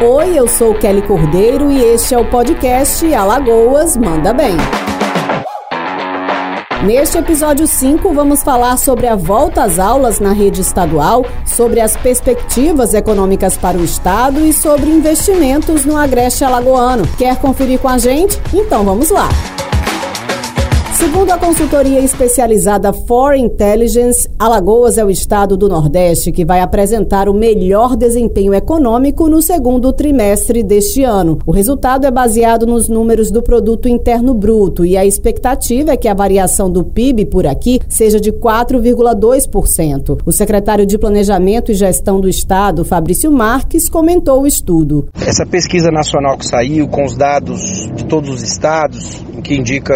Oi, eu sou Kelly Cordeiro e este é o podcast Alagoas Manda Bem. Neste episódio 5, vamos falar sobre a volta às aulas na rede estadual, sobre as perspectivas econômicas para o estado e sobre investimentos no Agreste Alagoano. Quer conferir com a gente? Então vamos lá! Segundo a consultoria especializada For Intelligence, Alagoas é o estado do Nordeste que vai apresentar o melhor desempenho econômico no segundo trimestre deste ano. O resultado é baseado nos números do Produto Interno Bruto e a expectativa é que a variação do PIB por aqui seja de 4,2%. O secretário de Planejamento e Gestão do Estado, Fabrício Marques, comentou o estudo. Essa pesquisa nacional que saiu com os dados de todos os estados, que indica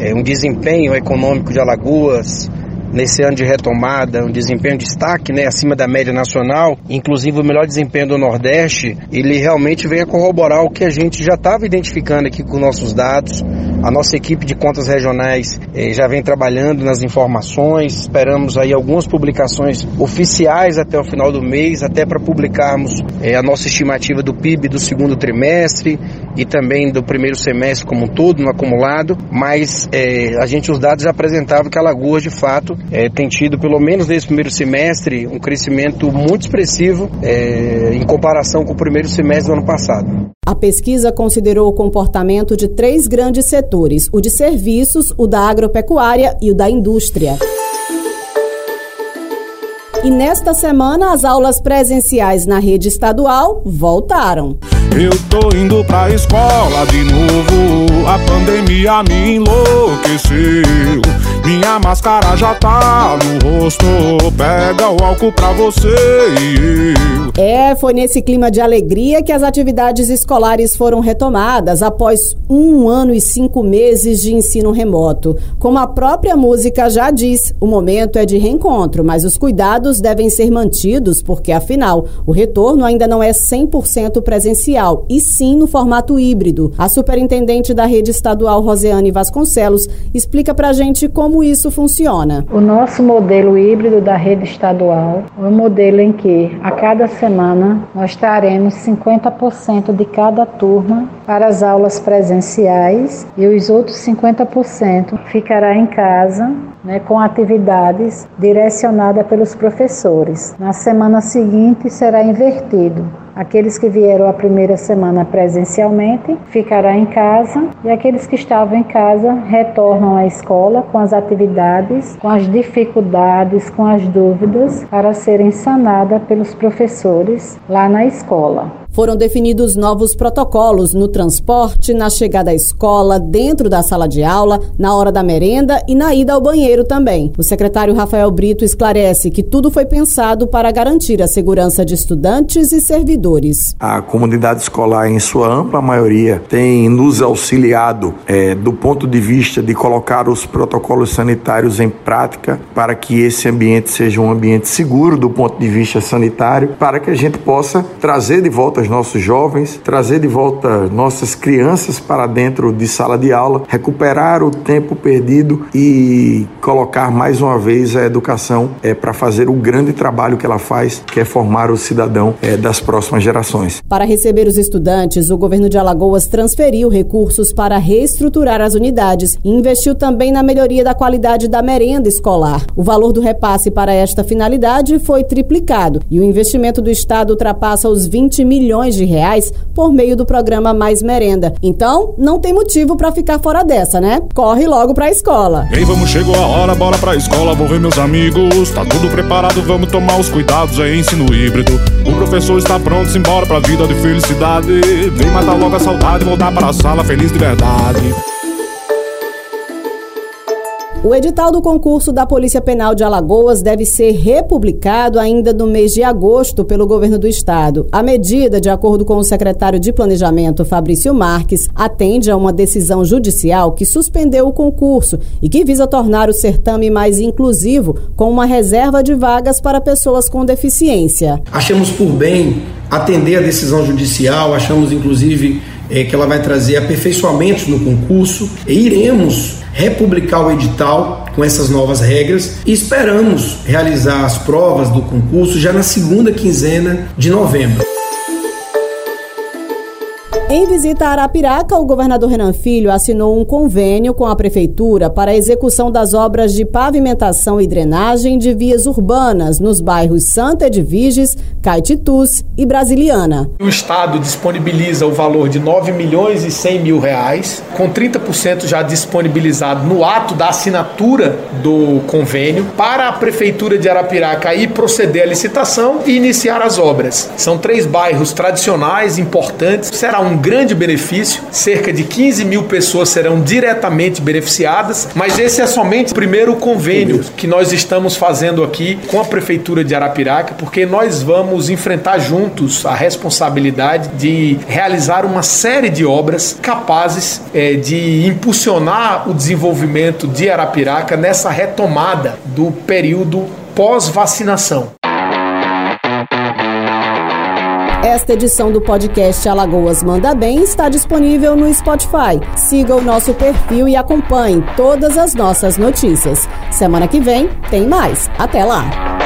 é, um desempenho econômico de Alagoas nesse ano de retomada, um desempenho de destaque, né, acima da média nacional, inclusive o melhor desempenho do Nordeste, ele realmente vem a corroborar o que a gente já estava identificando aqui com nossos dados. A nossa equipe de contas regionais eh, já vem trabalhando nas informações, esperamos aí algumas publicações oficiais até o final do mês, até para publicarmos eh, a nossa estimativa do PIB do segundo trimestre e também do primeiro semestre como um todo, no acumulado, mas eh, a gente, os dados já apresentavam que Alagoas, de fato, é, tem tido, pelo menos nesse primeiro semestre, um crescimento muito expressivo é, em comparação com o primeiro semestre do ano passado. A pesquisa considerou o comportamento de três grandes setores: o de serviços, o da agropecuária e o da indústria. E nesta semana, as aulas presenciais na rede estadual voltaram. Eu tô indo pra escola de novo, a pandemia me enlouqueceu. Minha máscara já tá no rosto, pega o álcool pra você e eu. É, foi nesse clima de alegria que as atividades escolares foram retomadas após um ano e cinco meses de ensino remoto. Como a própria música já diz, o momento é de reencontro, mas os cuidados devem ser mantidos porque, afinal, o retorno ainda não é 100% presencial presencial, e sim no formato híbrido. A superintendente da rede estadual, Roseane Vasconcelos, explica para a gente como isso funciona. O nosso modelo híbrido da rede estadual é um modelo em que, a cada semana, nós traremos 50% de cada turma para as aulas presenciais e os outros 50% ficará em casa né, com atividades direcionadas pelos professores. Na semana seguinte será invertido. Aqueles que vieram a primeira semana presencialmente ficará em casa e aqueles que estavam em casa retornam à escola com as atividades, com as dificuldades, com as dúvidas para serem sanadas pelos professores lá na escola. Foram definidos novos protocolos no transporte, na chegada à escola, dentro da sala de aula, na hora da merenda e na ida ao banheiro também. O secretário Rafael Brito esclarece que tudo foi pensado para garantir a segurança de estudantes e servidores. A comunidade escolar, em sua ampla maioria, tem nos auxiliado é, do ponto de vista de colocar os protocolos sanitários em prática para que esse ambiente seja um ambiente seguro do ponto de vista sanitário, para que a gente possa trazer de volta volta os nossos jovens, trazer de volta nossas crianças para dentro de sala de aula, recuperar o tempo perdido e colocar mais uma vez a educação é, para fazer o grande trabalho que ela faz, que é formar o cidadão é, das próximas gerações. Para receber os estudantes, o governo de Alagoas transferiu recursos para reestruturar as unidades e investiu também na melhoria da qualidade da merenda escolar. O valor do repasse para esta finalidade foi triplicado e o investimento do Estado ultrapassa os 20 milhões milhões de reais por meio do programa Mais Merenda. Então, não tem motivo para ficar fora dessa, né? Corre logo pra escola. Ei, vamos, chegou a hora, bora pra escola, vou ver meus amigos. Tá tudo preparado, vamos tomar os cuidados, é ensino híbrido. O professor está pronto, simbora pra vida de felicidade. Vem matar logo a saudade, voltar para a sala feliz de verdade. O edital do concurso da Polícia Penal de Alagoas deve ser republicado ainda no mês de agosto pelo governo do estado. A medida, de acordo com o secretário de Planejamento, Fabrício Marques, atende a uma decisão judicial que suspendeu o concurso e que visa tornar o certame mais inclusivo, com uma reserva de vagas para pessoas com deficiência. Achamos por bem atender a decisão judicial, achamos inclusive é, que ela vai trazer aperfeiçoamentos no concurso e iremos republicar o edital com essas novas regras e esperamos realizar as provas do concurso já na segunda quinzena de novembro. Em visita a Arapiraca, o governador Renan Filho assinou um convênio com a prefeitura para a execução das obras de pavimentação e drenagem de vias urbanas nos bairros Santa Edviges, Caetitus e Brasiliana. O Estado disponibiliza o valor de 9 milhões e 100 mil reais, com 30% já disponibilizado no ato da assinatura do convênio, para a prefeitura de Arapiraca ir proceder à licitação e iniciar as obras. São três bairros tradicionais, importantes, será um grande benefício. Cerca de 15 mil pessoas serão diretamente beneficiadas, mas esse é somente o primeiro convênio que nós estamos fazendo aqui com a Prefeitura de Arapiraca, porque nós vamos enfrentar juntos a responsabilidade de realizar uma série de obras capazes é, de impulsionar o desenvolvimento de Arapiraca nessa retomada do período pós-vacinação. Esta edição do podcast Alagoas Manda Bem está disponível no Spotify. Siga o nosso perfil e acompanhe todas as nossas notícias. Semana que vem tem mais. Até lá!